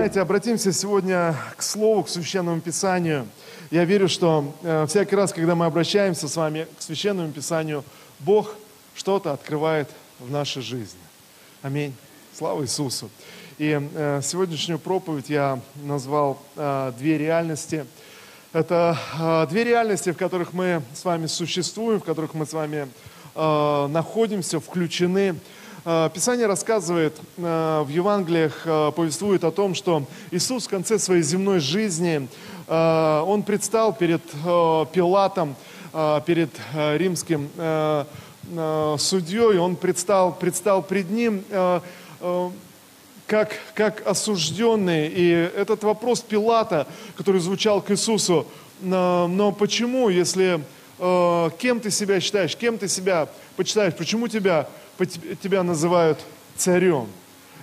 Знаете, обратимся сегодня к Слову, к Священному Писанию. Я верю, что э, всякий раз, когда мы обращаемся с вами к Священному Писанию, Бог что-то открывает в нашей жизни. Аминь. Слава Иисусу. И э, сегодняшнюю проповедь я назвал э, «Две реальности». Это э, две реальности, в которых мы с вами существуем, в которых мы с вами э, находимся, включены – Писание рассказывает э, в Евангелиях, э, повествует о том, что Иисус в конце своей земной жизни, Он предстал перед Пилатом, перед римским судьей, Он предстал, предстал пред ним как, как осужденный. И этот вопрос Пилата, который звучал к Иисусу, но почему, если кем ты себя считаешь, кем ты себя почитаешь, почему тебя тебя называют царем.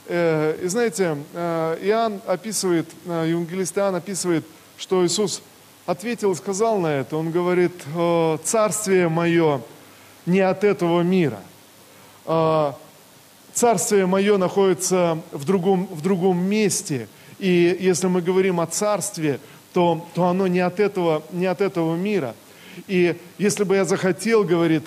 Э, и знаете, э, Иоанн описывает, э, евангелист Иоанн описывает, что Иисус ответил и сказал на это. Он говорит, царствие мое не от этого мира. Царствие мое находится в другом, в другом месте. И если мы говорим о царстве, то, то оно не от, этого, не от этого мира. И если бы я захотел, говорит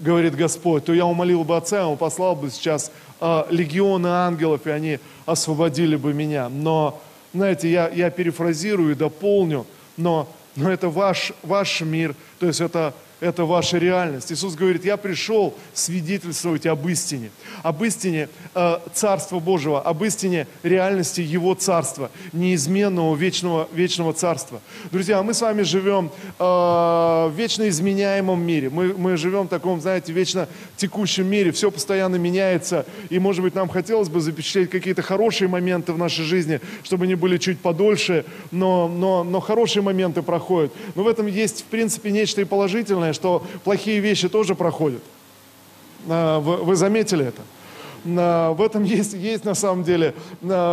говорит Господь, то я умолил бы Отца, Он послал бы сейчас э, легионы ангелов, и они освободили бы меня. Но, знаете, я, я перефразирую и дополню, но, но это ваш, ваш мир, то есть это это ваша реальность. Иисус говорит, я пришел свидетельствовать об истине, об истине э, Царства Божьего, об истине реальности Его Царства, неизменного вечного, вечного Царства. Друзья, мы с вами живем э, в вечно изменяемом мире, мы, мы живем в таком, знаете, вечно текущем мире, все постоянно меняется, и, может быть, нам хотелось бы запечатлеть какие-то хорошие моменты в нашей жизни, чтобы они были чуть подольше, но, но, но хорошие моменты проходят. Но в этом есть, в принципе, нечто и положительное, главное, что плохие вещи тоже проходят. А, вы заметили это? В этом есть, есть на самом деле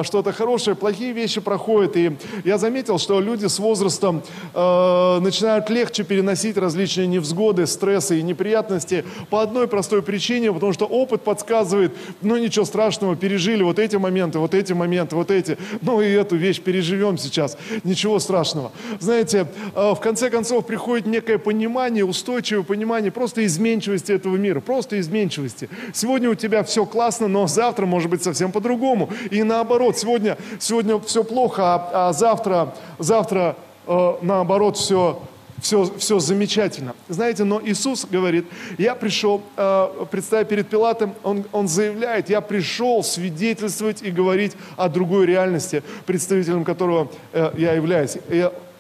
что-то хорошее. Плохие вещи проходят. И я заметил, что люди с возрастом э, начинают легче переносить различные невзгоды, стрессы и неприятности по одной простой причине, потому что опыт подсказывает, ну ничего страшного, пережили вот эти моменты, вот эти моменты, вот эти. Ну и эту вещь переживем сейчас. Ничего страшного. Знаете, э, в конце концов приходит некое понимание, устойчивое понимание просто изменчивости этого мира, просто изменчивости. Сегодня у тебя все классно, прекрасно, но завтра может быть совсем по-другому. И наоборот, сегодня, сегодня все плохо, а, а завтра, завтра э, наоборот все, все, все замечательно. Знаете, но Иисус говорит, я пришел, э, представя перед Пилатом, он, он заявляет, я пришел свидетельствовать и говорить о другой реальности, представителем которого э, я являюсь.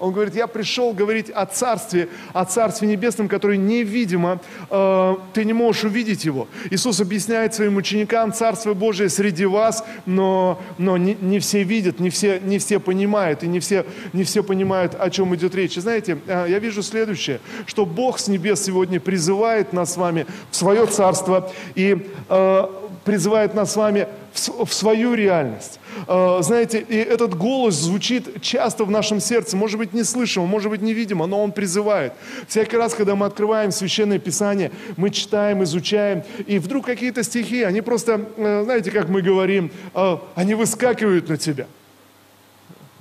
Он говорит, я пришел говорить о Царстве, о Царстве Небесном, которое невидимо, э, ты не можешь увидеть его. Иисус объясняет своим ученикам, Царство Божие среди вас, но, но не, не все видят, не все, не все понимают, и не все, не все понимают, о чем идет речь. И знаете, э, я вижу следующее, что Бог с небес сегодня призывает нас с вами в свое Царство и э, призывает нас с вами в, свою реальность. Э, знаете, и этот голос звучит часто в нашем сердце, может быть, не слышимо, может быть, невидимо, но он призывает. Всякий раз, когда мы открываем Священное Писание, мы читаем, изучаем, и вдруг какие-то стихи, они просто, э, знаете, как мы говорим, э, они выскакивают на тебя.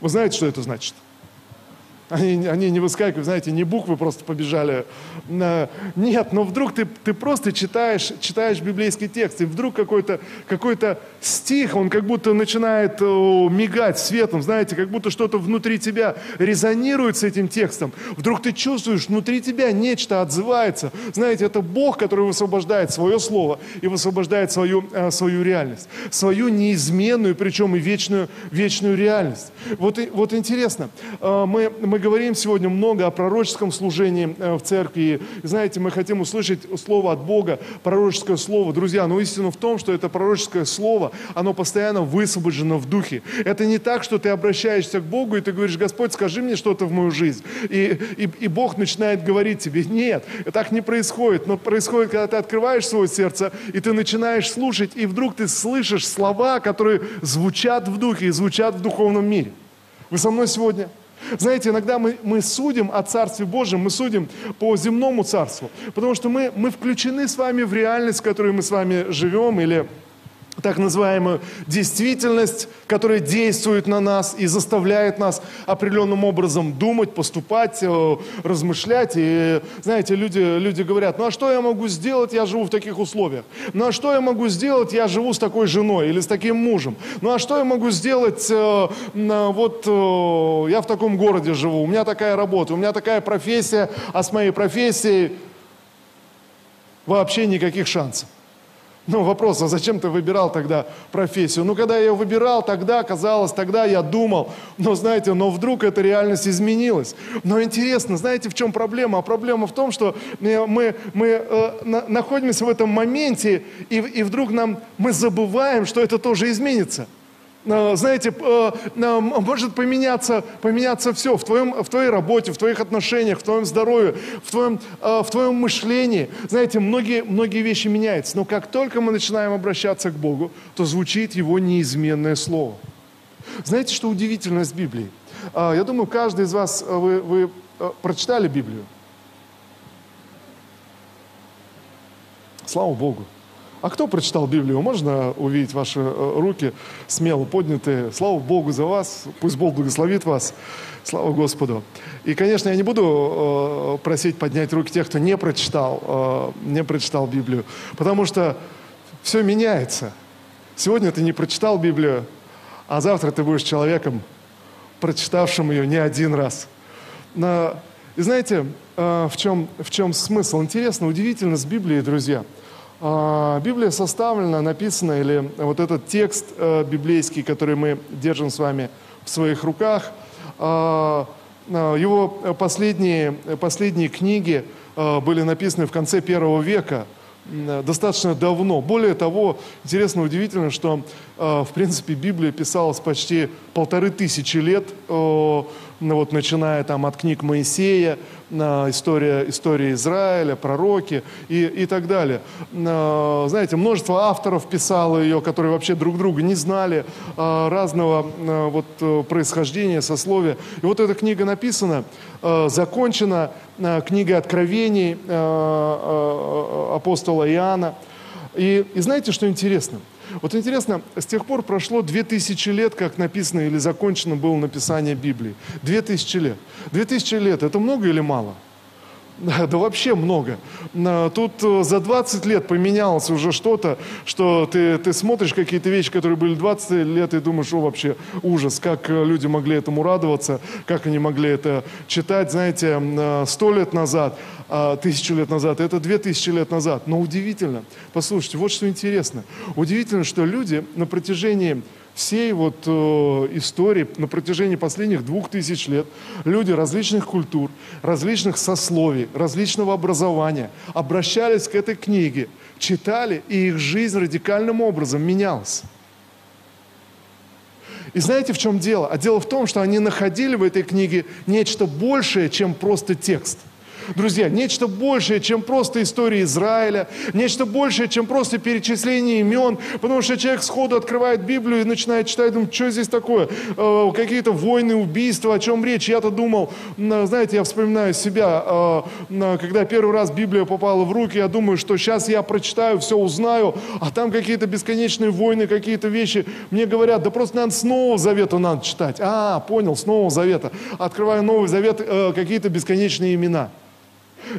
Вы знаете, что это значит? Они, они не выскакивают, знаете, не буквы просто побежали. Нет, но вдруг ты, ты просто читаешь, читаешь библейский текст, и вдруг какой-то какой стих, он как будто начинает мигать светом, знаете, как будто что-то внутри тебя резонирует с этим текстом. Вдруг ты чувствуешь, внутри тебя нечто отзывается. Знаете, это Бог, который высвобождает свое слово и высвобождает свою, э, свою реальность. Свою неизменную, причем и вечную, вечную реальность. Вот, вот интересно, э, мы, мы говорим сегодня много о пророческом служении э, в церкви. И, знаете, мы хотим услышать слово от Бога, пророческое слово. Друзья, но истина в том, что это пророческое слово, оно постоянно высвобождено в духе. Это не так, что ты обращаешься к Богу, и ты говоришь, Господь, скажи мне что-то в мою жизнь. И, и, и Бог начинает говорить тебе, нет, так не происходит. Но происходит, когда ты открываешь свое сердце, и ты начинаешь слушать, и вдруг ты слышишь слова, которые звучат в духе и звучат в духовном мире. Вы со мной сегодня? Знаете, иногда мы, мы судим о Царстве Божьем, мы судим по земному Царству, потому что мы, мы включены с вами в реальность, в которой мы с вами живем, или так называемую действительность, которая действует на нас и заставляет нас определенным образом думать, поступать, э, размышлять. И, знаете, люди, люди говорят, ну а что я могу сделать, я живу в таких условиях. Ну а что я могу сделать, я живу с такой женой или с таким мужем. Ну а что я могу сделать, э, вот э, я в таком городе живу, у меня такая работа, у меня такая профессия, а с моей профессией вообще никаких шансов. Ну, вопрос, а зачем ты выбирал тогда профессию? Ну, когда я ее выбирал, тогда казалось, тогда я думал, но знаете, но вдруг эта реальность изменилась. Но интересно, знаете, в чем проблема? А проблема в том, что мы, мы э, на, находимся в этом моменте, и, и вдруг нам, мы забываем, что это тоже изменится. Э, знаете, э, э, может поменяться, поменяться все в, твоем, в твоей работе, в твоих отношениях, в твоем здоровье, в твоем, в твоем мышлении. Знаете, многие, многие вещи меняются. Но как только мы начинаем обращаться к Богу, то звучит Его неизменное Слово. Знаете, что удивительно с Библией? Я думаю, каждый из вас, вы, вы прочитали Библию? Слава Богу. А кто прочитал Библию? Можно увидеть ваши э, руки смело поднятые. Слава Богу за вас. Пусть Бог благословит вас. Слава Господу. И, конечно, я не буду э, просить поднять руки тех, кто не прочитал, э, не прочитал Библию. Потому что все меняется. Сегодня ты не прочитал Библию, а завтра ты будешь человеком, прочитавшим ее не один раз. Но, и знаете, в чем, в чем смысл? Интересно, удивительно с Библией, друзья – Библия составлена, написана, или вот этот текст э, библейский, который мы держим с вами в своих руках, а, а, его последние, последние книги были написаны в конце первого века, достаточно давно. Более того, интересно, удивительно, что, в принципе, Библия писалась почти полторы тысячи лет ну, вот, начиная там от книг Моисея, история, история Израиля, пророки и, и так далее. Знаете, множество авторов писало ее, которые вообще друг друга не знали, а, разного вот, э, происхождения, сословия. И вот эта книга написана, э, закончена книгой Откровений э, апостола Иоанна. И, и знаете, что интересно – вот интересно, с тех пор прошло 2000 лет, как написано или закончено было написание Библии. 2000 лет. 2000 лет – это много или мало? Да, вообще много. Тут э, за 20 лет поменялось уже что-то, что ты, ты смотришь какие-то вещи, которые были 20 лет, и думаешь, о, вообще ужас, как э, люди могли этому радоваться, как они могли это читать, знаете, э, сто лет назад, а, тысячу лет назад, это две тысячи лет назад. Но удивительно, послушайте, вот что интересно. Удивительно, что люди на протяжении всей вот э, истории на протяжении последних двух тысяч лет люди различных культур, различных сословий, различного образования обращались к этой книге, читали, и их жизнь радикальным образом менялась. И знаете, в чем дело? А дело в том, что они находили в этой книге нечто большее, чем просто текст – Друзья, нечто большее, чем просто история Израиля, нечто большее, чем просто перечисление имен, потому что человек сходу открывает Библию и начинает читать, думает, что здесь такое? Э, какие-то войны, убийства, о чем речь? Я-то думал, знаете, я вспоминаю себя, э, когда первый раз Библия попала в руки, я думаю, что сейчас я прочитаю, все узнаю, а там какие-то бесконечные войны, какие-то вещи. Мне говорят, да просто надо с Нового Завета надо читать. А, понял, с Нового Завета. Открываю Новый Завет, э, какие-то бесконечные имена.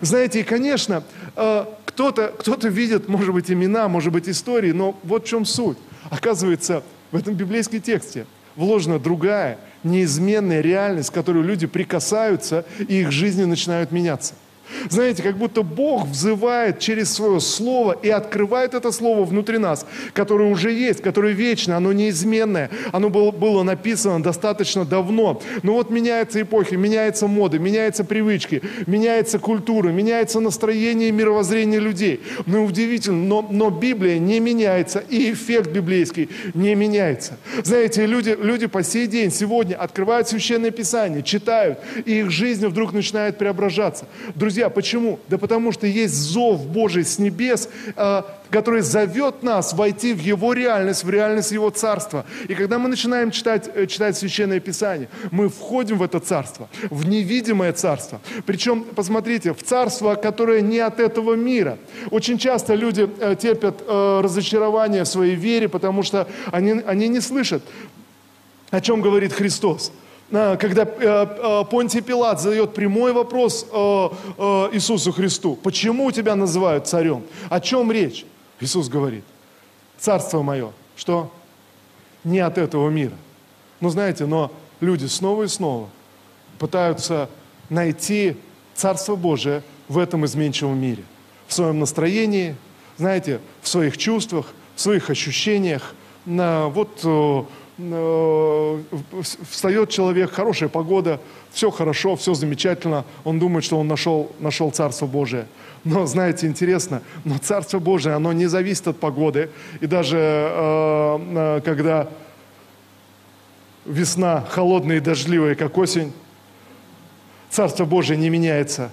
Знаете, и, конечно, э, кто-то кто видит, может быть, имена, может быть, истории, но вот в чем суть. Оказывается, в этом библейском тексте вложена другая, неизменная реальность, к которой люди прикасаются, и их жизни начинают меняться. Знаете, как будто Бог взывает через свое слово и открывает это слово внутри нас, которое уже есть, которое вечно, оно неизменное, оно было, было написано достаточно давно. Но вот меняются эпохи, меняются моды, меняются привычки, меняется культура, меняется настроение и мировоззрение людей. Ну, удивительно, но, но Библия не меняется, и эффект библейский не меняется. Знаете, люди, люди по сей день, сегодня открывают Священное Писание, читают, и их жизнь вдруг начинает преображаться. Друзья, Друзья, почему? Да потому что есть зов Божий с небес, э, который зовет нас войти в Его реальность, в реальность Его Царства. И когда мы начинаем читать, э, читать Священное Писание, мы входим в это Царство, в невидимое Царство. Причем, посмотрите, в Царство, которое не от этого мира. Очень часто люди э, терпят разочарование в своей вере, потому что они, они не слышат, о чем говорит Христос когда э, э, Понтий Пилат задает прямой вопрос э, Иисусу Христу, почему тебя называют царем? О чем речь? Иисус говорит, царство мое, что? Не от этого мира. Ну, знаете, но люди снова и снова пытаются найти Царство Божие в этом изменчивом мире. В своем настроении, знаете, в своих чувствах, в своих ощущениях. Вот Э, встает человек, хорошая погода, все хорошо, все замечательно, он думает, что он нашел, нашел Царство Божие. Но, знаете, интересно, но Царство Божие, оно не зависит от погоды. И даже э, э когда весна холодная и дождливая, как осень, Царство Божие не меняется.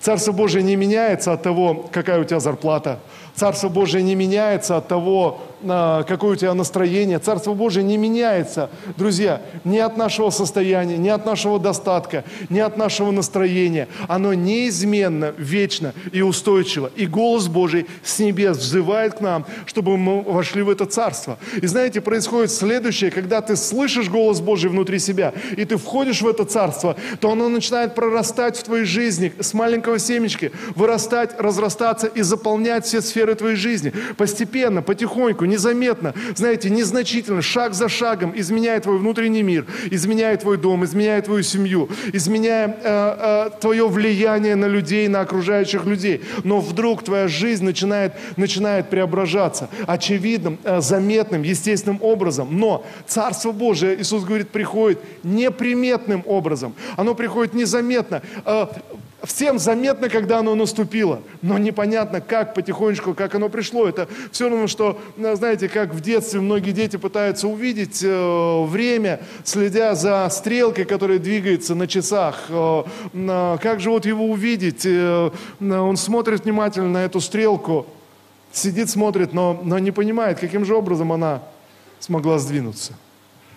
Царство Божие не меняется от того, какая у тебя зарплата. Царство Божие не меняется от того, какое у тебя настроение. Царство Божие не меняется, друзья, ни от нашего состояния, ни от нашего достатка, ни от нашего настроения. Оно неизменно, вечно и устойчиво. И голос Божий с небес взывает к нам, чтобы мы вошли в это царство. И знаете, происходит следующее, когда ты слышишь голос Божий внутри себя, и ты входишь в это царство, то оно начинает прорастать в твоей жизни с маленького семечки, вырастать, разрастаться и заполнять все сферы твоей жизни. Постепенно, потихоньку, незаметно, знаете, незначительно, шаг за шагом, изменяя твой внутренний мир, изменяя твой дом, изменяя твою семью, изменяя э, э, твое влияние на людей, на окружающих людей. Но вдруг твоя жизнь начинает, начинает преображаться очевидным, э, заметным, естественным образом. Но Царство Божие, Иисус говорит, приходит неприметным образом. Оно приходит незаметно. Э, Всем заметно, когда оно наступило, но непонятно, как потихонечку, как оно пришло. Это все равно, что, э, знаете, как в детстве многие дети пытаются увидеть э, время, следя за стрелкой, которая двигается на часах. Э, как же вот его увидеть? Он смотрит внимательно на эту стрелку, сидит, смотрит, но, но не понимает, каким же образом она смогла сдвинуться.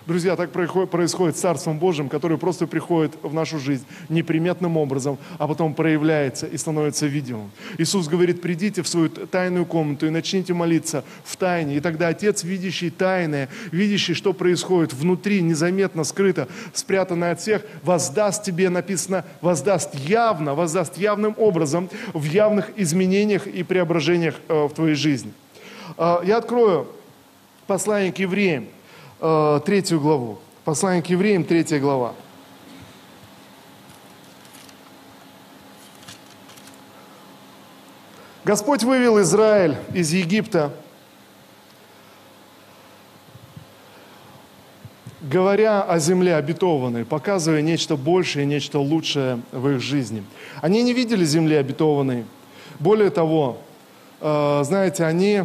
Друзья, так происходит с Царством Божьим, которое просто приходит в нашу жизнь неприметным образом, а потом проявляется и становится видимым. Иисус говорит, придите в свою тайную комнату и начните молиться в тайне. И тогда Отец, видящий тайное, видящий, что происходит внутри, незаметно, скрыто, спрятанное от всех, воздаст тебе, написано, воздаст явно, воздаст явным образом в явных изменениях и преображениях э, в твоей жизни. Э, я открою послание к евреям, э, третью главу. Послание к евреям, третья глава. Господь вывел Израиль из Египта, говоря о земле обетованной, показывая нечто большее, нечто лучшее в их жизни. Они не видели земли обетованной. Более того, э, знаете, они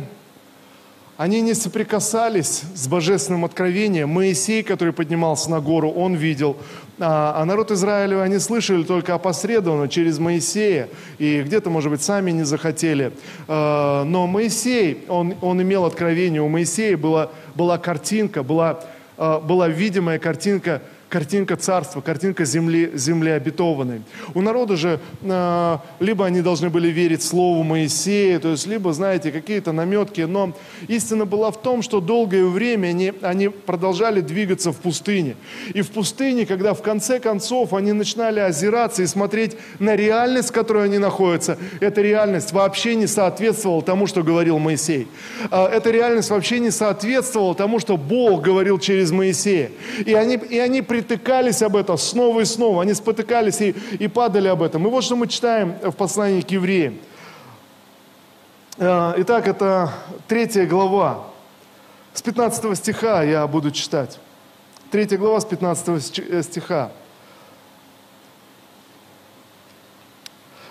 они не соприкасались с божественным откровением. Моисей, который поднимался на гору, он видел. А, а народ Израиля, они слышали только опосредованно через Моисея. И где-то, может быть, сами не захотели. А, но Моисей, он, он имел откровение. У Моисея была, была картинка, была, а, была видимая картинка картинка царства, картинка земли, земли обетованной. У народа же э, либо они должны были верить слову Моисея, то есть либо, знаете, какие-то наметки, но истина была в том, что долгое время они, они продолжали двигаться в пустыне. И в пустыне, когда в конце концов они начинали озираться и смотреть на реальность, в которой они находятся, эта реальность вообще не соответствовала тому, что говорил Моисей. Э, эта реальность вообще не соответствовала тому, что Бог говорил через Моисея. И они, и они притыкались об этом снова и снова. Они спотыкались и, и падали об этом. И вот что мы читаем в послании к евреям. Э, итак, это третья глава. С 15 стиха я буду читать. Третья глава с 15 э, стиха.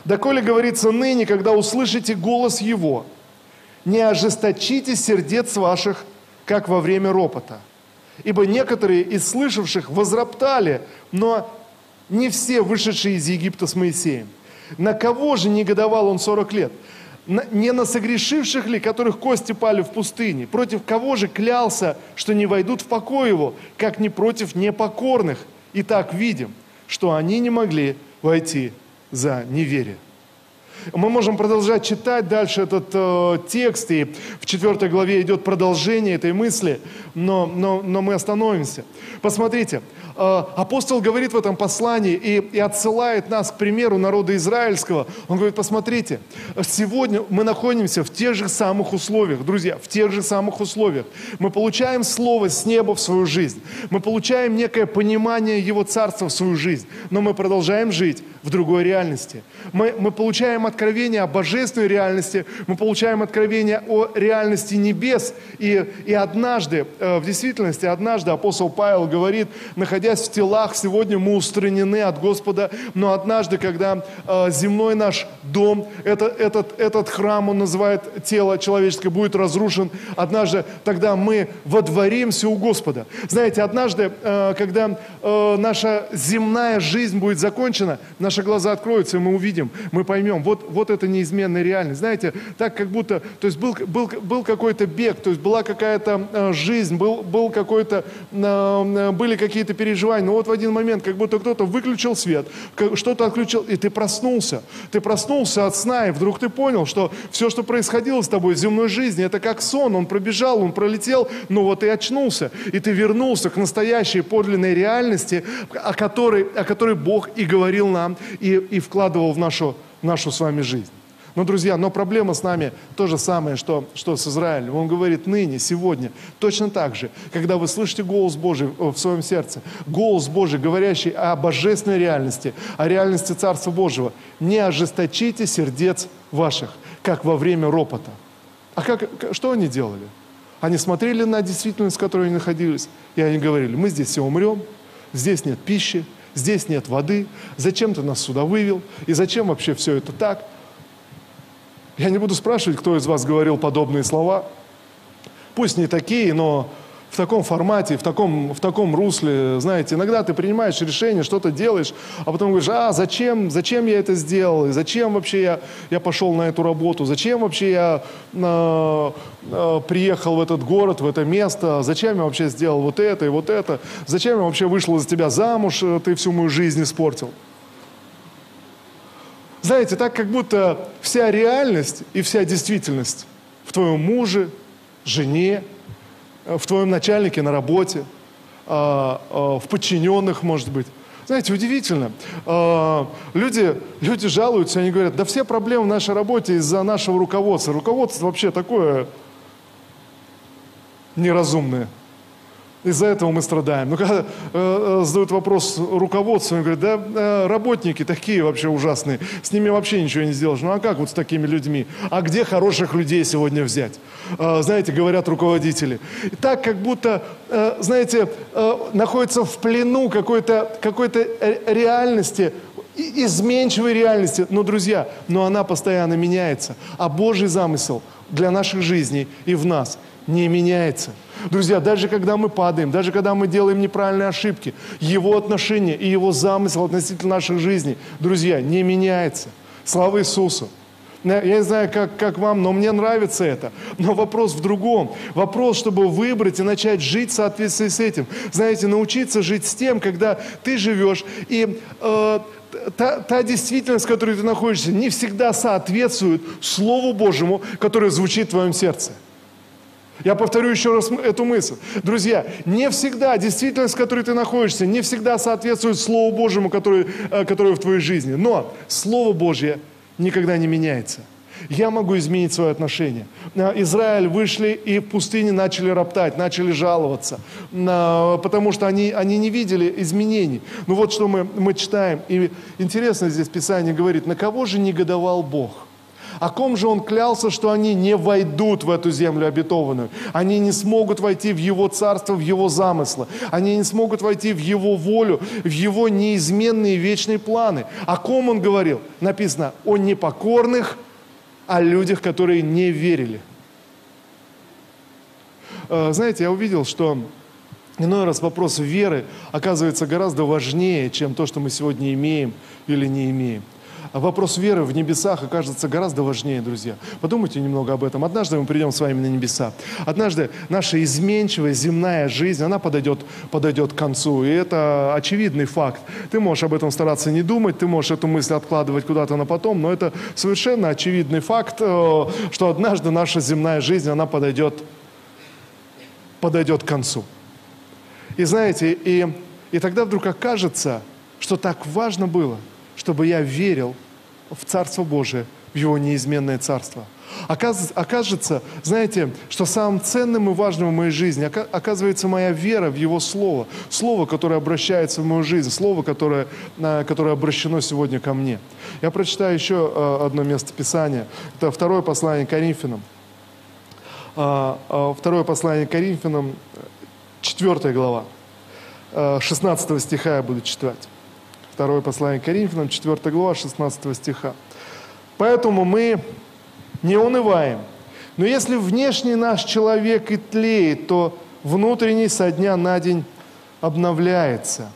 «Доколе говорится ныне, когда услышите голос Его, не ожесточите сердец ваших, как во время ропота, Ибо некоторые из слышавших возроптали, но не все вышедшие из Египта с Моисеем. На кого же негодовал он 40 лет? не на согрешивших ли, которых кости пали в пустыне? Против кого же клялся, что не войдут в покой его, как не против непокорных? И так видим, что они не могли войти за неверие. Мы можем продолжать читать дальше этот э, текст, и в четвертой главе идет продолжение этой мысли, но, но, но мы остановимся. Посмотрите, э, апостол говорит в этом послании и, и отсылает нас к примеру народа израильского. Он говорит, посмотрите, сегодня мы находимся в тех же самых условиях, друзья, в тех же самых условиях. Мы получаем слово с неба в свою жизнь, мы получаем некое понимание Его Царства в свою жизнь, но мы продолжаем жить в другой реальности. Мы, мы получаем откровение о божественной реальности, мы получаем откровение о реальности небес. И, и однажды, э, в действительности, однажды апостол Павел говорит, находясь в телах, сегодня мы устранены от Господа, но однажды, когда э, земной наш дом, это, этот, этот храм, он называет тело человеческое, будет разрушен, однажды тогда мы водворимся у Господа. Знаете, однажды, э, когда наша земная жизнь будет закончена, наши глаза откроются, и мы увидим, мы поймем, вот, вот это неизменная реальность. Знаете, так как будто, то есть был, был, был какой-то бег, то есть была какая-то э, жизнь, был, был какой-то, э, э, были какие-то переживания, но вот в один момент, как будто кто-то выключил свет, что-то отключил, и ты проснулся. Ты проснулся от сна, и вдруг ты понял, что все, что происходило с тобой в земной жизни, это как сон, он пробежал, он пролетел, но вот и очнулся, и ты вернулся к настоящей подлинной реальности, о которой, о которой Бог и говорил нам, и, и вкладывал в нашу, нашу с вами жизнь. Но, друзья, но проблема с нами то же самое, что, что с Израилем. Он говорит ныне, сегодня, точно так же, когда вы слышите голос Божий в своем сердце, голос Божий, говорящий о божественной реальности, о реальности Царства Божьего, не ожесточите сердец ваших, как во время ропота. А как, что они делали? Они смотрели на действительность, в которой они находились, и они говорили, мы здесь все умрем, здесь нет пищи, здесь нет воды, зачем ты нас сюда вывел, и зачем вообще все это так? Я не буду спрашивать, кто из вас говорил подобные слова. Пусть не такие, но в таком формате, в таком, в таком русле, знаете, иногда ты принимаешь решение, что-то делаешь, а потом говоришь, а зачем, зачем я это сделал, и зачем вообще я, я пошел на эту работу, зачем вообще я э, э, приехал в этот город, в это место, зачем я вообще сделал вот это и вот это, зачем я вообще вышел из тебя замуж, э, ты всю мою жизнь испортил. Знаете, так как будто вся реальность и вся действительность в твоем муже, жене, в твоем начальнике на работе, а, а, в подчиненных, может быть. Знаете, удивительно. Люди, люди жалуются, они говорят, да все проблемы в нашей работе из-за нашего руководства. Руководство вообще такое неразумное. Из-за этого мы страдаем. Но когда э, э, задают вопрос руководству, они говорят, да э, работники такие вообще ужасные, с ними вообще ничего не сделаешь. Ну а как вот с такими людьми? А где хороших людей сегодня взять? Э, знаете, говорят руководители. И так как будто, э, знаете, э, находится в плену какой-то какой реальности, изменчивой реальности. Но, друзья, но она постоянно меняется. А Божий замысел для наших жизней и в нас не меняется. Друзья, даже когда мы падаем, даже когда мы делаем неправильные ошибки, Его отношение и Его замысел относительно наших жизней, друзья, не меняется. Слава Иисусу! Я не знаю, как, как вам, но мне нравится это. Но вопрос в другом. Вопрос, чтобы выбрать и начать жить в соответствии с этим. Знаете, научиться жить с тем, когда ты живешь, и э, та, та действительность, в которой ты находишься, не всегда соответствует Слову Божьему, которое звучит в твоем сердце. Я повторю еще раз эту мысль. Друзья, не всегда действительность, в которой ты находишься, не всегда соответствует Слову Божьему, которое, э, которое в твоей жизни. Но Слово Божье никогда не меняется. Я могу изменить свое отношение. Э, Израиль вышли и в пустыне начали роптать, начали жаловаться, э, потому что они, они не видели изменений. Ну вот что мы, мы читаем. И интересно здесь Писание говорит, на кого же негодовал Бог? О ком же он клялся, что они не войдут в эту землю обетованную? Они не смогут войти в его царство, в его замыслы. Они не смогут войти в его волю, в его неизменные вечные планы. О ком он говорил? Написано о непокорных, о людях, которые не верили. Э, знаете, я увидел, что иной раз вопрос веры оказывается гораздо важнее, чем то, что мы сегодня имеем или не имеем. Вопрос веры в небесах окажется гораздо важнее, друзья. Подумайте немного об этом. Однажды мы придем с вами на небеса. Однажды наша изменчивая земная жизнь, она подойдет, подойдет к концу. И это очевидный факт. Ты можешь об этом стараться не думать, ты можешь эту мысль откладывать куда-то на потом, но это совершенно очевидный факт, э, что однажды наша земная жизнь, она подойдет, подойдет к концу. И знаете, и, и тогда вдруг окажется, что так важно было, чтобы я верил в Царство Божие, в Его неизменное Царство. Окажется, знаете, что самым ценным и важным в моей жизни оказывается моя вера в Его Слово. Слово, которое обращается в мою жизнь, Слово, которое, которое обращено сегодня ко мне. Я прочитаю еще э, одно место Писания. Это второе послание Коринфянам. А, а, второе послание Коринфянам, 4 глава. 16 э, стиха я буду читать. Второе послание Коринфянам, 4 глава, 16 стиха. Поэтому мы не унываем. Но если внешний наш человек и тлеет, то внутренний со дня на день обновляется.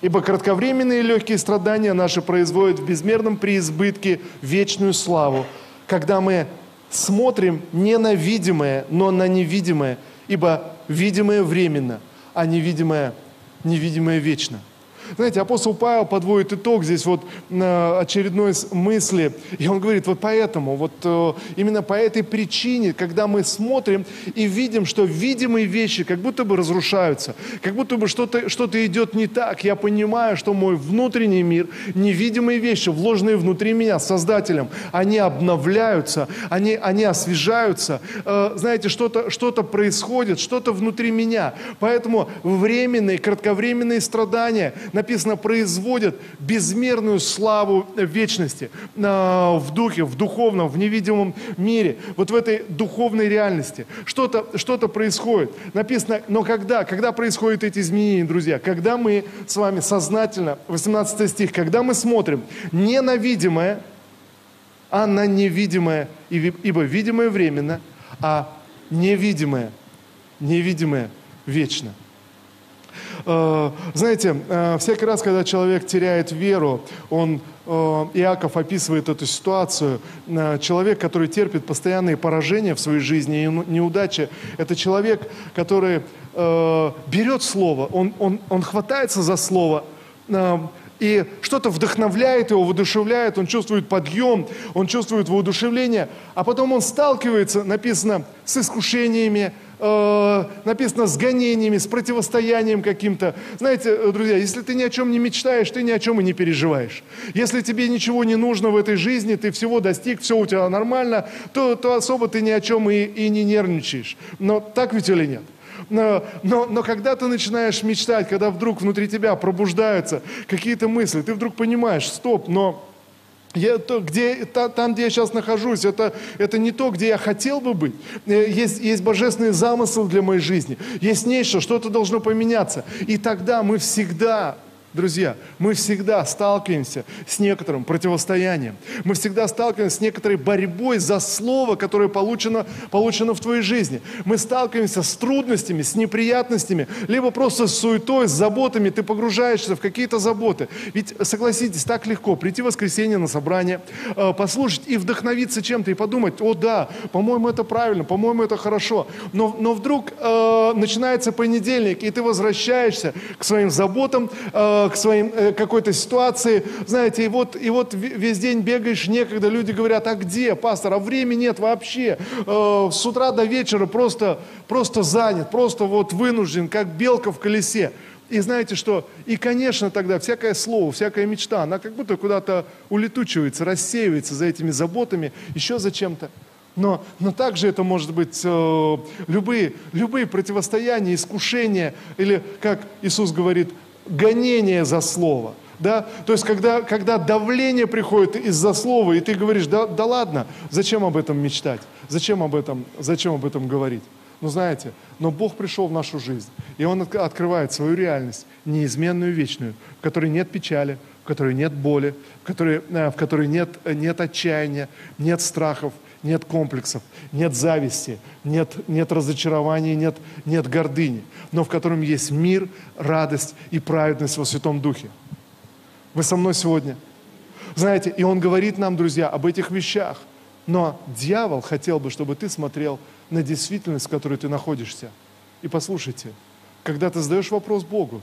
Ибо кратковременные легкие страдания наши производят в безмерном преизбытке вечную славу, когда мы смотрим не на видимое, но на невидимое, ибо видимое временно, а невидимое, невидимое вечно. Знаете, апостол Павел подводит итог здесь вот очередной мысли, и он говорит, вот поэтому, вот э, именно по этой причине, когда мы смотрим и видим, что видимые вещи как будто бы разрушаются, как будто бы что-то что идет не так, я понимаю, что мой внутренний мир, невидимые вещи, вложенные внутри меня Создателем, они обновляются, они, они освежаются, э, знаете, что-то что происходит, что-то внутри меня. Поэтому временные, кратковременные страдания – написано, производят безмерную славу вечности а, в духе, в духовном, в невидимом мире, вот в этой духовной реальности. Что-то что происходит. Написано, но когда? Когда происходят эти изменения, друзья? Когда мы с вами сознательно, 18 стих, когда мы смотрим не на видимое, а на невидимое, ибо видимое временно, а невидимое, невидимое вечно. Э, знаете, э, всякий раз, когда человек теряет веру, он, э, Иаков описывает эту ситуацию, человек, который терпит постоянные поражения в своей жизни и неудачи, это человек, который берет слово, он, он, он хватается за слово, и что-то вдохновляет его, воодушевляет, он чувствует подъем, он чувствует воодушевление, а потом он сталкивается, написано, с искушениями, э, написано с гонениями, с противостоянием каким-то. Знаете, э, друзья, если ты ни о чем не мечтаешь, ты ни о чем и не переживаешь. Если тебе ничего не нужно в этой жизни, ты всего достиг, все у тебя нормально, то, то особо ты ни о чем и, и не нервничаешь. Но так ведь или нет? Но, но, но когда ты начинаешь мечтать, когда вдруг внутри тебя пробуждаются какие-то мысли, ты вдруг понимаешь, стоп, но я, то, где, та, там, где я сейчас нахожусь, это, это не то, где я хотел бы быть. Э, есть, есть божественный замысел для моей жизни. Есть нечто, что-то должно поменяться. И тогда мы всегда Друзья, мы всегда сталкиваемся с некоторым противостоянием. Мы всегда сталкиваемся с некоторой борьбой за слово, которое получено, получено в твоей жизни. Мы сталкиваемся с трудностями, с неприятностями, либо просто с суетой, с заботами. Ты погружаешься в какие-то заботы. Ведь, согласитесь, так легко прийти в воскресенье на собрание, э, послушать и вдохновиться чем-то, и подумать, о да, по-моему, это правильно, по-моему, это хорошо. Но, но вдруг э, начинается понедельник, и ты возвращаешься к своим заботам, э, к своим э, какой-то ситуации, знаете, и вот, и вот весь день бегаешь, некогда, люди говорят, а где, пастор, а времени нет вообще, э, с утра до вечера просто, просто занят, просто вот вынужден, как белка в колесе. И знаете что? И, конечно, тогда всякое слово, всякая мечта, она как будто куда-то улетучивается, рассеивается за этими заботами, еще за чем-то. Но, но также это может быть э, любые, любые противостояния, искушения, или, как Иисус говорит, гонение за слово. Да? То есть, когда, когда давление приходит из-за слова, и ты говоришь, да, да ладно, зачем об этом мечтать? Зачем об этом, зачем об этом говорить? Ну, знаете, но Бог пришел в нашу жизнь, и Он открывает свою реальность, неизменную, вечную, в которой нет печали, в которой нет боли, в которой, э, в которой нет, нет отчаяния, нет страхов, нет комплексов, нет зависти, нет, нет разочарования, нет, нет гордыни, но в котором есть мир, радость и праведность во Святом Духе. Вы со мной сегодня? Знаете, и он говорит нам, друзья, об этих вещах. Но дьявол хотел бы, чтобы ты смотрел на действительность, в которой ты находишься. И послушайте, когда ты задаешь вопрос Богу,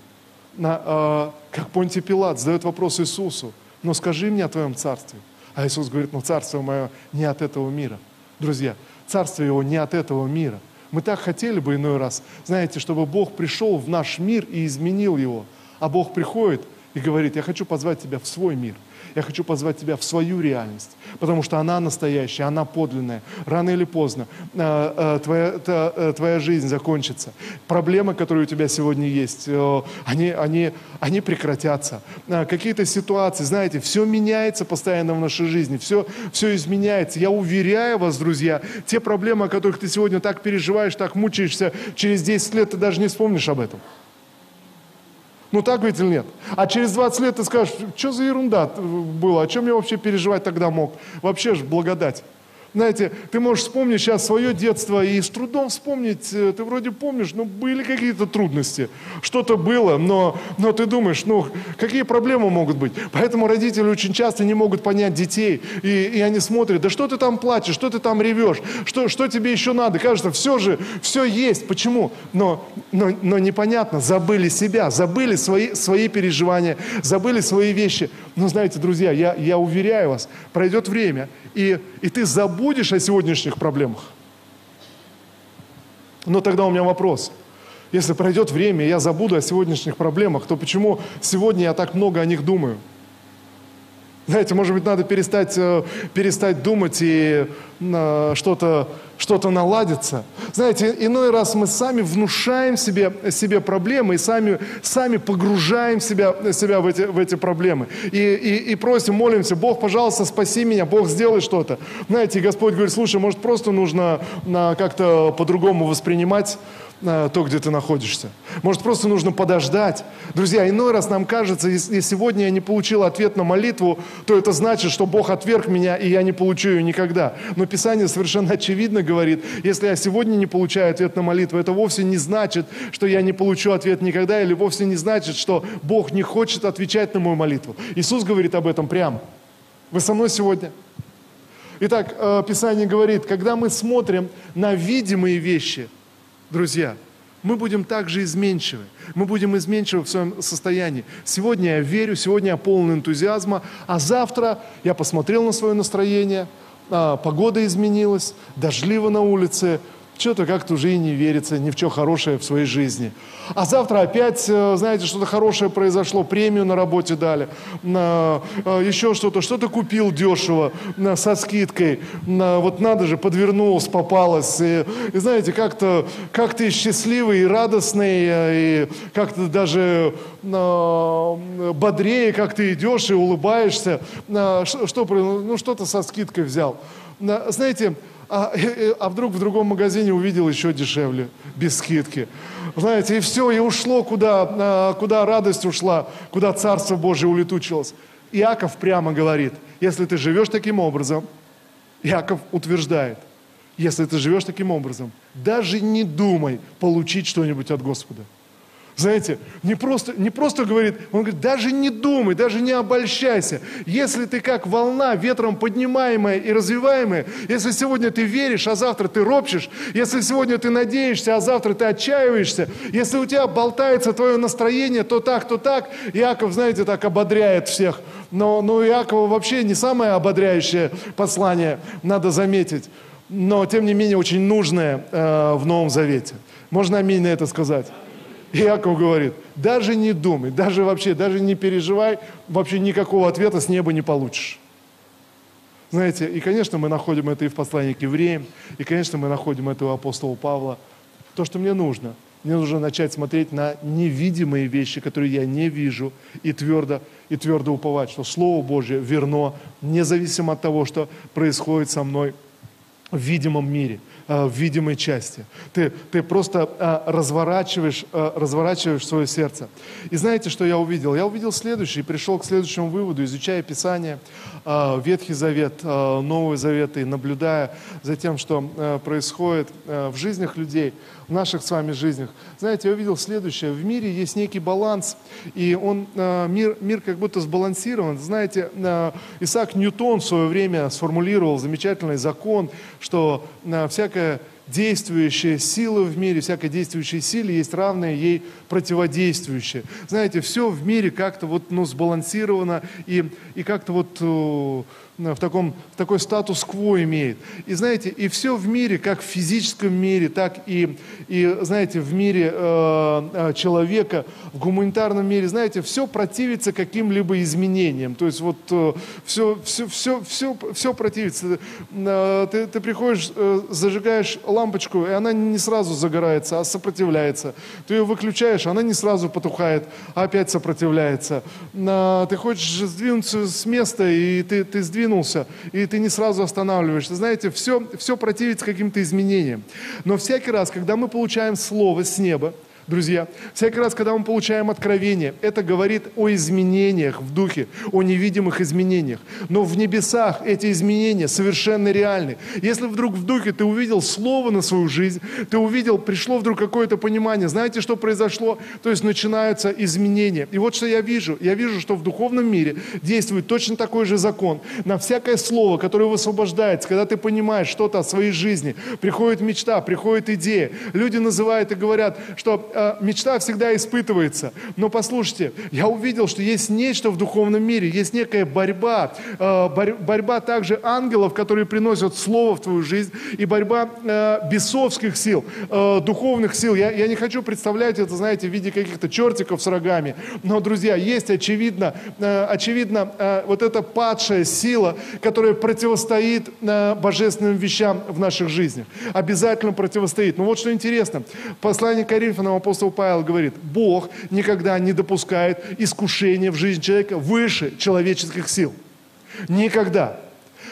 на, э, как Понтий Пилат задает вопрос Иисусу, но скажи мне о твоем царстве. А Иисус говорит, ну царство мое не от этого мира. Друзья, царство его не от этого мира. Мы так хотели бы иной раз, знаете, чтобы Бог пришел в наш мир и изменил его. А Бог приходит и говорит, я хочу позвать тебя в свой мир – я хочу позвать тебя в свою реальность, потому что она настоящая, она подлинная. Рано или поздно э, э, твоя, э, твоя жизнь закончится. Проблемы, которые у тебя сегодня есть, они, они, они прекратятся. Какие-то ситуации, знаете, все меняется постоянно в нашей жизни, все, все изменяется. Я уверяю вас, друзья, те проблемы, о которых ты сегодня так переживаешь, так мучаешься, через 10 лет ты даже не вспомнишь об этом. Ну так ведь или нет? А через 20 лет ты скажешь, что за ерунда было, о чем я вообще переживать тогда мог? Вообще же благодать. Знаете, ты можешь вспомнить сейчас свое детство и с трудом вспомнить, э, ты вроде помнишь, но были какие-то трудности, что-то было, но, но ты думаешь, ну, какие проблемы могут быть? Поэтому родители очень часто не могут понять детей, и, и они смотрят, да что ты там плачешь, что ты там ревешь, что, что тебе еще надо? Кажется, все же, все есть. Почему? Но, но, но непонятно, забыли себя, забыли свои, свои переживания, забыли свои вещи. Но знаете, друзья, я, я уверяю вас, пройдет время, и, и ты забудешь о сегодняшних проблемах. Но тогда у меня вопрос. Если пройдет время, и я забуду о сегодняшних проблемах, то почему сегодня я так много о них думаю? Знаете, может быть, надо перестать, э, перестать думать и э, что-то что наладится. Знаете, иной раз мы сами внушаем себе, себе проблемы и сами, сами погружаем себя, себя в, эти, в эти проблемы. И, и, и просим, молимся, Бог, пожалуйста, спаси меня, Бог, сделай что-то. Знаете, Господь говорит, слушай, может, просто нужно как-то по-другому воспринимать то, где ты находишься. Может, просто нужно подождать. Друзья, иной раз нам кажется, если сегодня я не получил ответ на молитву, то это значит, что Бог отверг меня, и я не получу ее никогда. Но Писание совершенно очевидно говорит, если я сегодня не получаю ответ на молитву, это вовсе не значит, что я не получу ответ никогда, или вовсе не значит, что Бог не хочет отвечать на мою молитву. Иисус говорит об этом прямо. Вы со мной сегодня? Итак, э, Писание говорит, когда мы смотрим на видимые вещи – друзья, мы будем также изменчивы. Мы будем изменчивы в своем состоянии. Сегодня я верю, сегодня я полон энтузиазма, а завтра я посмотрел на свое настроение, а, погода изменилась, дождливо на улице, что-то как-то уже и не верится ни в что хорошее в своей жизни. А завтра опять, э, знаете, что-то хорошее произошло, премию на работе дали, на, э, еще что-то, что-то купил дешево, со скидкой, вот надо же, подвернулось, попалось. И, и знаете, как-то как ты счастливый и радостный, э, и как-то даже бодрее, как ты идешь и улыбаешься. Что, ну, что-то со скидкой взял. Знаете, а, а вдруг в другом магазине увидел еще дешевле, без скидки. Знаете, и все, и ушло куда, а, куда радость ушла, куда Царство Божие улетучилось. Иаков прямо говорит, если ты живешь таким образом, Иаков утверждает, если ты живешь таким образом, даже не думай получить что-нибудь от Господа – знаете, не просто, не просто говорит, он говорит, даже не думай, даже не обольщайся. Если ты как волна, ветром поднимаемая и развиваемая, если сегодня ты веришь, а завтра ты ропчешь, если сегодня ты надеешься, а завтра ты отчаиваешься, если у тебя болтается твое настроение, то так, то так, Иаков, знаете, так ободряет всех. Но, но Иакова вообще не самое ободряющее послание, надо заметить, но тем не менее очень нужное э, в Новом Завете. Можно аминь на это сказать? Иаков говорит, даже не думай, даже вообще, даже не переживай, вообще никакого ответа с неба не получишь. Знаете, и, конечно, мы находим это и в послании к евреям, и, конечно, мы находим это у апостола Павла. То, что мне нужно, мне нужно начать смотреть на невидимые вещи, которые я не вижу, и твердо, и твердо уповать, что Слово Божье верно, независимо от того, что происходит со мной в видимом мире, э, в видимой части. Ты, ты просто э, разворачиваешь, э, разворачиваешь свое сердце. И знаете, что я увидел? Я увидел следующее и пришел к следующему выводу, изучая Писание, Ветхий Завет, Новый Завет, и наблюдая за тем, что происходит в жизнях людей – в наших с вами жизнях. Знаете, я увидел следующее. В мире есть некий баланс, и он, мир, мир как будто сбалансирован. Знаете, Исаак Ньютон в свое время сформулировал замечательный закон, что э, всякая действующая сила в мире, всякой действующей силе есть равная ей противодействующая. Знаете, все в мире как-то вот, ну, сбалансировано и, и как-то вот в, таком, в такой статус-кво имеет. И знаете, и все в мире, как в физическом мире, так и, и знаете, в мире э, э человека, в гуманитарном мире, знаете, все противится каким-либо изменениям. То есть вот э, все, все, все, все, все противится. Э, ты, ты приходишь, э, зажигаешь лампочку, и она не сразу загорается, а сопротивляется. Ты ее выключаешь, она не сразу потухает, а опять сопротивляется. Э, ты хочешь сдвинуться с места, и ты, ты сдвинулся двинулся, и ты не сразу останавливаешься. Знаете, все, все противится каким-то изменениям. Но всякий раз, когда мы получаем слово с неба, друзья. Всякий раз, когда мы получаем откровение, это говорит о изменениях в духе, о невидимых изменениях. Но в небесах эти изменения совершенно реальны. Если вдруг в духе ты увидел слово на свою жизнь, ты увидел, пришло вдруг какое-то понимание, знаете, что произошло? То есть начинаются изменения. И вот что я вижу. Я вижу, что в духовном мире действует точно такой же закон. На всякое слово, которое высвобождается, когда ты понимаешь что-то о своей жизни, приходит мечта, приходит идея. Люди называют и говорят, что мечта всегда испытывается. Но послушайте, я увидел, что есть нечто в духовном мире, есть некая борьба, э, борьба также ангелов, которые приносят слово в твою жизнь, и борьба э, бесовских сил, духовных сил. Я, я не хочу представлять это, знаете, в виде каких-то чертиков с рогами, но, друзья, есть очевидно, очевидно вот эта падшая сила, которая противостоит божественным вещам в наших жизнях. Обязательно противостоит. Но вот что интересно. Послание Коринфянам апостол Павел говорит, Бог никогда не допускает искушения в жизнь человека выше человеческих сил. Никогда.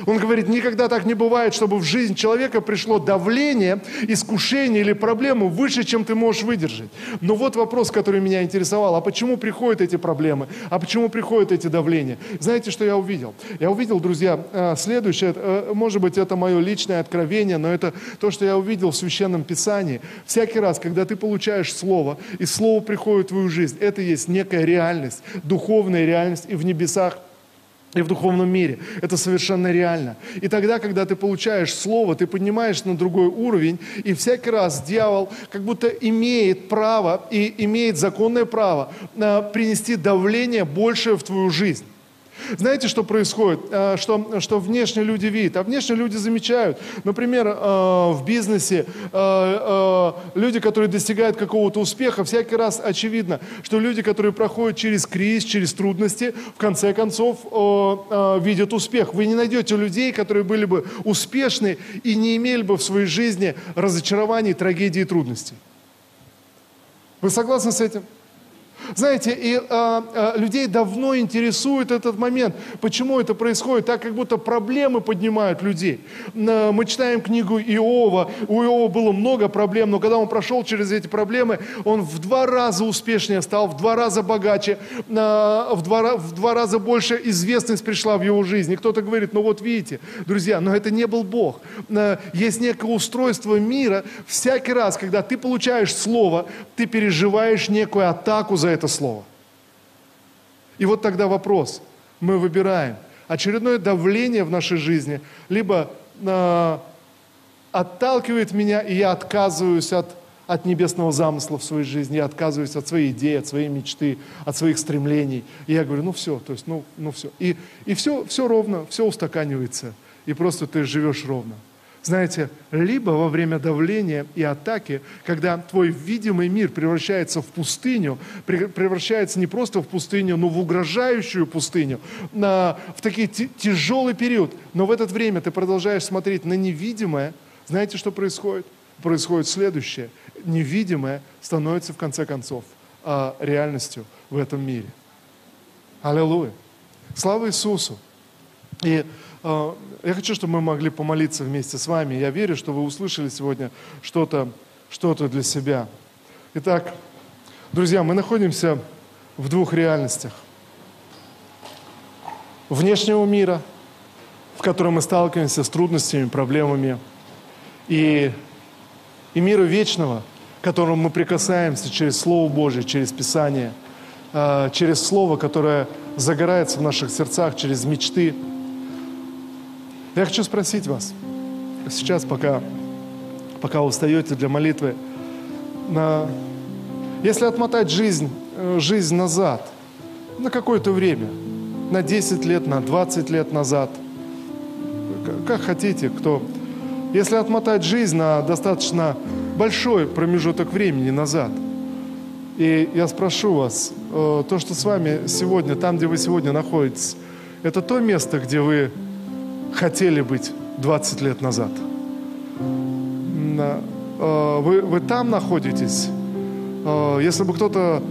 Он говорит, никогда так не бывает, чтобы в жизнь человека пришло давление, искушение или проблему выше, чем ты можешь выдержать. Но вот вопрос, который меня интересовал. А почему приходят эти проблемы? А почему приходят эти давления? Знаете, что я увидел? Я увидел, друзья, э, следующее, э, может быть, это мое личное откровение, но это то, что я увидел в Священном Писании. Всякий раз, когда ты получаешь Слово, и Слово приходит в твою жизнь, это есть некая реальность, духовная реальность, и в небесах и в духовном мире. Это совершенно реально. И тогда, когда ты получаешь Слово, ты поднимаешь на другой уровень, и всякий раз дьявол как будто имеет право и имеет законное право э, принести давление большее в твою жизнь. Знаете, что происходит? Э, что, что внешне люди видят, а внешне люди замечают. Например, э, в бизнесе э, люди, которые достигают какого-то успеха, всякий раз очевидно, что люди, которые проходят через кризис, через трудности, в конце концов видят успех. Вы не найдете людей, которые были бы успешны и не имели бы в своей жизни разочарований, трагедий и трудностей. Вы согласны с этим? Знаете, и а, а, людей давно интересует этот момент. Почему это происходит? Так как будто проблемы поднимают людей. А, мы читаем книгу Иова. У Иова было много проблем, но когда он прошел через эти проблемы, он в два раза успешнее стал, в два раза богаче, а, в, два, в два раза больше известность пришла в его жизнь. И кто-то говорит, ну вот видите, друзья, но это не был Бог. А, есть некое устройство мира. Всякий раз, когда ты получаешь слово, ты переживаешь некую атаку за это слово. И вот тогда вопрос. Мы выбираем очередное давление в нашей жизни, либо э, отталкивает меня, и я отказываюсь от, от небесного замысла в своей жизни, я отказываюсь от своей идеи, от своей мечты, от своих стремлений. И я говорю, ну все, то есть, ну, ну все. И, и все, все ровно, все устаканивается. И просто ты живешь ровно. Знаете, либо во время давления и атаки, когда твой видимый мир превращается в пустыню, превращается не просто в пустыню, но в угрожающую пустыню, на, в такой тяжелый период, но в это время ты продолжаешь смотреть на невидимое, знаете, что происходит? Происходит следующее. Невидимое становится в конце концов а, реальностью в этом мире. Аллилуйя. Слава Иисусу. И я хочу, чтобы мы могли помолиться вместе с вами. Я верю, что вы услышали сегодня что-то что для себя. Итак, друзья, мы находимся в двух реальностях. Внешнего мира, в котором мы сталкиваемся с трудностями, проблемами, и, и мира вечного, к которому мы прикасаемся через Слово Божье, через Писание, а, через Слово, которое загорается в наших сердцах, через мечты – я хочу спросить вас, сейчас, пока, пока вы встаете для молитвы, на, если отмотать жизнь, э, жизнь назад, на какое-то время, на 10 лет, на 20 лет назад, как хотите, кто. Если отмотать жизнь на достаточно большой промежуток времени назад, и я спрошу вас, э, то, что с вами сегодня, там, где вы сегодня находитесь, это то место, где вы хотели быть 20 лет назад? Э, вы, вы там находитесь? Э, если бы кто-то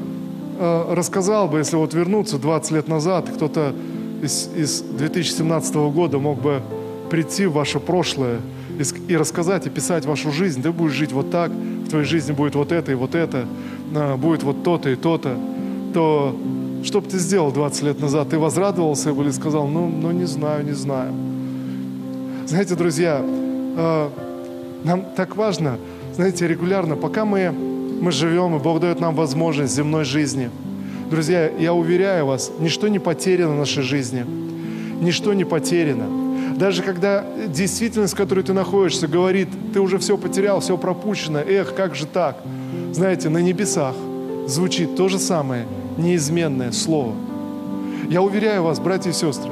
э, рассказал бы, если вот вернуться 20 лет назад, кто-то из, из 2017 года мог бы прийти в ваше прошлое и, и рассказать, и писать вашу жизнь, ты будешь жить вот так, в твоей жизни будет вот это и вот это, будет вот то-то и то-то, то что бы ты сделал 20 лет назад? Ты возрадовался или сказал, ну, ну не знаю, не знаю. Знаете, друзья, э, нам так важно, знаете, регулярно, пока мы, мы живем, и Бог дает нам возможность земной жизни. Друзья, я уверяю вас, ничто не потеряно в нашей жизни. Ничто не потеряно. Даже когда действительность, в которой ты находишься, говорит, ты уже все потерял, все пропущено, эх, как же так? Знаете, на небесах звучит то же самое неизменное слово. Я уверяю вас, братья и сестры,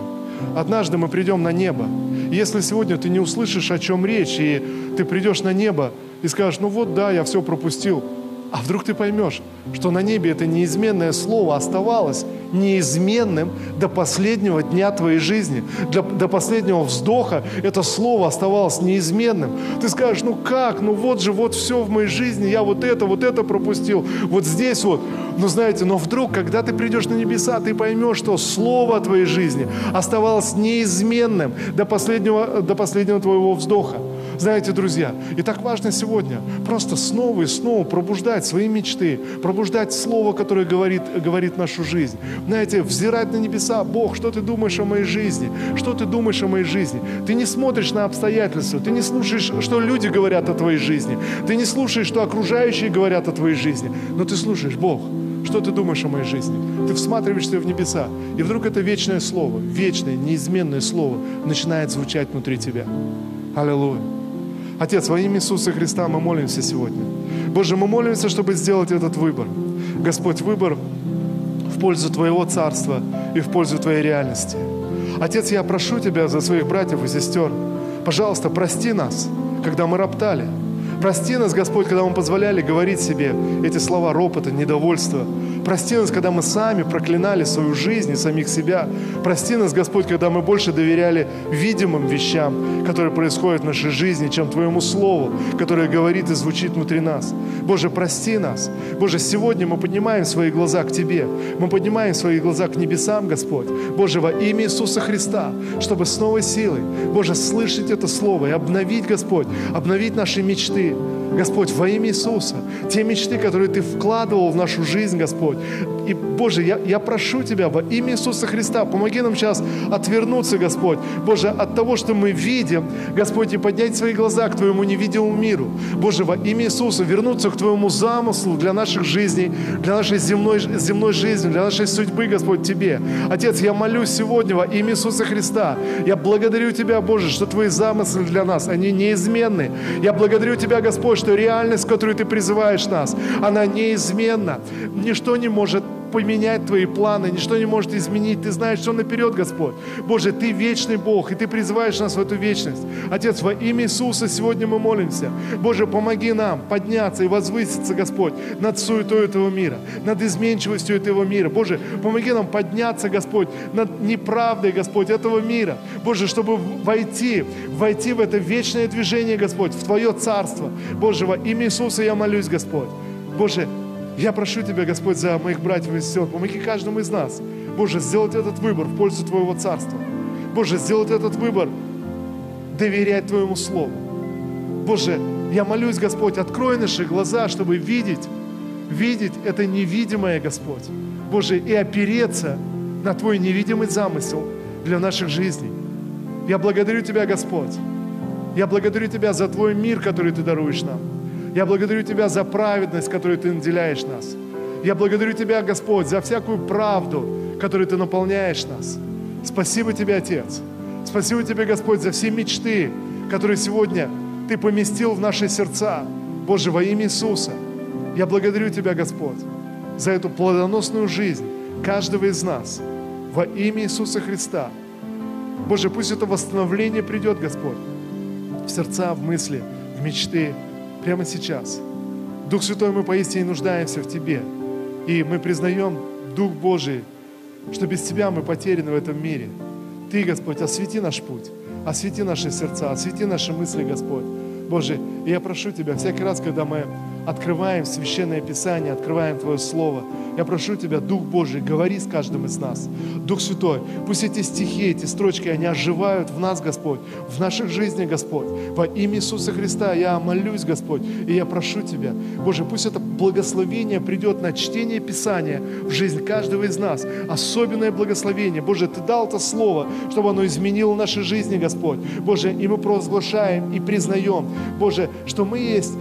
однажды мы придем на небо, если сегодня ты не услышишь, о чем речь, и ты придешь на небо и скажешь, ну вот да, я все пропустил, а вдруг ты поймешь, что на небе это неизменное слово оставалось неизменным до последнего дня твоей жизни, до, до последнего вздоха это слово оставалось неизменным. Ты скажешь, ну как, ну вот же, вот все в моей жизни, я вот это, вот это пропустил, вот здесь вот. Но знаете, но вдруг, когда ты придешь на небеса, ты поймешь, что слово твоей жизни оставалось неизменным до последнего, до последнего твоего вздоха. Знаете, друзья, и так важно сегодня просто снова и снова пробуждать свои мечты, пробуждать Слово, которое говорит, говорит нашу жизнь. Знаете, взирать на небеса, Бог, что ты думаешь о моей жизни? Что ты думаешь о моей жизни? Ты не смотришь на обстоятельства, ты не слушаешь, что люди говорят о твоей жизни, ты не слушаешь, что окружающие говорят о твоей жизни, но ты слушаешь, Бог, что ты думаешь о моей жизни? Ты всматриваешься в небеса, и вдруг это вечное слово, вечное, неизменное слово начинает звучать внутри тебя. Аллилуйя. Отец, во имя Иисуса Христа мы молимся сегодня. Боже, мы молимся, чтобы сделать этот выбор. Господь, выбор в пользу Твоего Царства и в пользу Твоей реальности. Отец, я прошу Тебя за своих братьев и сестер. Пожалуйста, прости нас, когда мы роптали. Прости нас, Господь, когда мы позволяли говорить себе эти слова ропота, недовольства. Прости нас, когда мы сами проклинали свою жизнь и самих себя. Прости нас, Господь, когда мы больше доверяли видимым вещам, которые происходят в нашей жизни, чем Твоему Слову, которое говорит и звучит внутри нас. Боже, прости нас. Боже, сегодня мы поднимаем свои глаза к Тебе. Мы поднимаем свои глаза к небесам, Господь. Боже, во имя Иисуса Христа, чтобы с новой силой, Боже, слышать это Слово и обновить, Господь, обновить наши мечты, Господь, во имя Иисуса, те мечты, которые Ты вкладывал в нашу жизнь, Господь. И, Боже, я, я прошу Тебя во имя Иисуса Христа, помоги нам сейчас отвернуться, Господь, Боже, от того, что мы видим, Господь, и поднять свои глаза к Твоему невидимому миру. Боже, во имя Иисуса вернуться к Твоему замыслу для наших жизней, для нашей земной, земной жизни, для нашей судьбы, Господь, Тебе. Отец, я молюсь сегодня во имя Иисуса Христа. Я благодарю Тебя, Боже, что Твои замыслы для нас, они неизменны. Я благодарю Тебя, Господь, что реальность, которую Ты призываешь нас, она неизменна. Ничто не может поменять Твои планы, ничто не может изменить. Ты знаешь все наперед, Господь. Боже, Ты вечный Бог, и Ты призываешь нас в эту вечность. Отец, во имя Иисуса сегодня мы молимся. Боже, помоги нам подняться и возвыситься, Господь, над суетой этого мира, над изменчивостью этого мира. Боже, помоги нам подняться, Господь, над неправдой, Господь, этого мира. Боже, чтобы войти, войти в это вечное движение, Господь, в Твое Царство. Боже, во имя Иисуса я молюсь, Господь. Боже, я прошу Тебя, Господь, за моих братьев и сестер, помоги каждому из нас, Боже, сделать этот выбор в пользу Твоего Царства. Боже, сделать этот выбор, доверять Твоему Слову. Боже, я молюсь, Господь, открой наши глаза, чтобы видеть, видеть это невидимое, Господь. Боже, и опереться на Твой невидимый замысел для наших жизней. Я благодарю Тебя, Господь. Я благодарю Тебя за Твой мир, который Ты даруешь нам. Я благодарю Тебя за праведность, которой Ты наделяешь нас. Я благодарю Тебя, Господь, за всякую правду, которой Ты наполняешь нас. Спасибо Тебе, Отец. Спасибо Тебе, Господь, за все мечты, которые сегодня Ты поместил в наши сердца. Боже, во имя Иисуса, я благодарю Тебя, Господь, за эту плодоносную жизнь каждого из нас. Во имя Иисуса Христа. Боже, пусть это восстановление придет, Господь, в сердца, в мысли, в мечты прямо сейчас. Дух Святой, мы поистине нуждаемся в Тебе. И мы признаем, Дух Божий, что без Тебя мы потеряны в этом мире. Ты, Господь, освети наш путь, освети наши сердца, освети наши мысли, Господь. Боже, и я прошу Тебя, всякий раз, когда мы открываем Священное Писание, открываем Твое Слово. Я прошу Тебя, Дух Божий, говори с каждым из нас. Дух Святой, пусть эти стихи, эти строчки, они оживают в нас, Господь, в наших жизнях, Господь. Во имя Иисуса Христа я молюсь, Господь, и я прошу Тебя, Боже, пусть это благословение придет на чтение Писания в жизнь каждого из нас. Особенное благословение. Боже, Ты дал это Слово, чтобы оно изменило наши жизни, Господь. Боже, и мы провозглашаем и признаем, Боже, что мы есть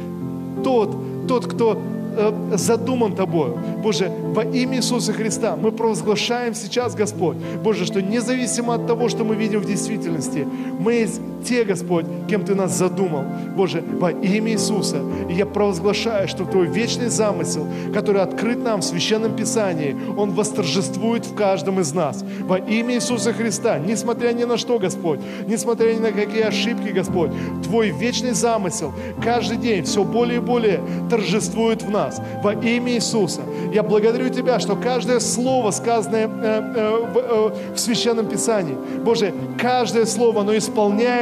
тот, тот, кто э, задуман Тобою. Боже, во имя Иисуса Христа мы провозглашаем сейчас, Господь, Боже, что независимо от того, что мы видим в действительности, мы те, Господь, кем Ты нас задумал. Боже, во имя Иисуса. Я провозглашаю, что Твой вечный замысел, который открыт нам в Священном Писании, он восторжествует в каждом из нас. Во имя Иисуса Христа, несмотря ни на что, Господь, несмотря ни на какие ошибки, Господь, Твой вечный замысел каждый день все более и более торжествует в нас. Во имя Иисуса. Я благодарю Тебя, что каждое слово, сказанное э, э, в, э, в Священном Писании, Боже, каждое слово, оно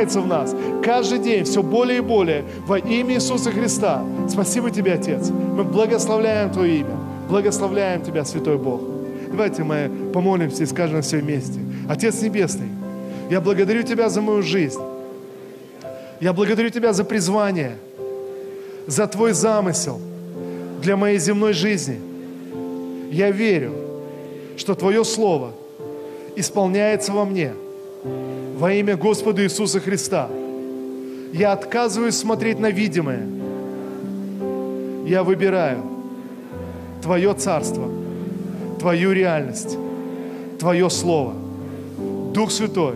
исполняется в нас. Каждый день все более и более во имя Иисуса Христа. Спасибо Тебе, Отец. Мы благословляем Твое имя. Благословляем Тебя, Святой Бог. Давайте мы помолимся и скажем все вместе. Отец Небесный, я благодарю Тебя за мою жизнь. Я благодарю Тебя за призвание, за Твой замысел для моей земной жизни. Я верю, что Твое Слово исполняется во мне во имя Господа Иисуса Христа. Я отказываюсь смотреть на видимое. Я выбираю Твое Царство, Твою реальность, Твое Слово. Дух Святой,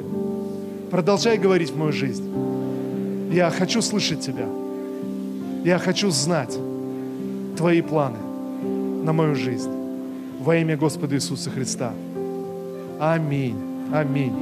продолжай говорить в мою жизнь. Я хочу слышать Тебя. Я хочу знать Твои планы на мою жизнь. Во имя Господа Иисуса Христа. Аминь. Аминь.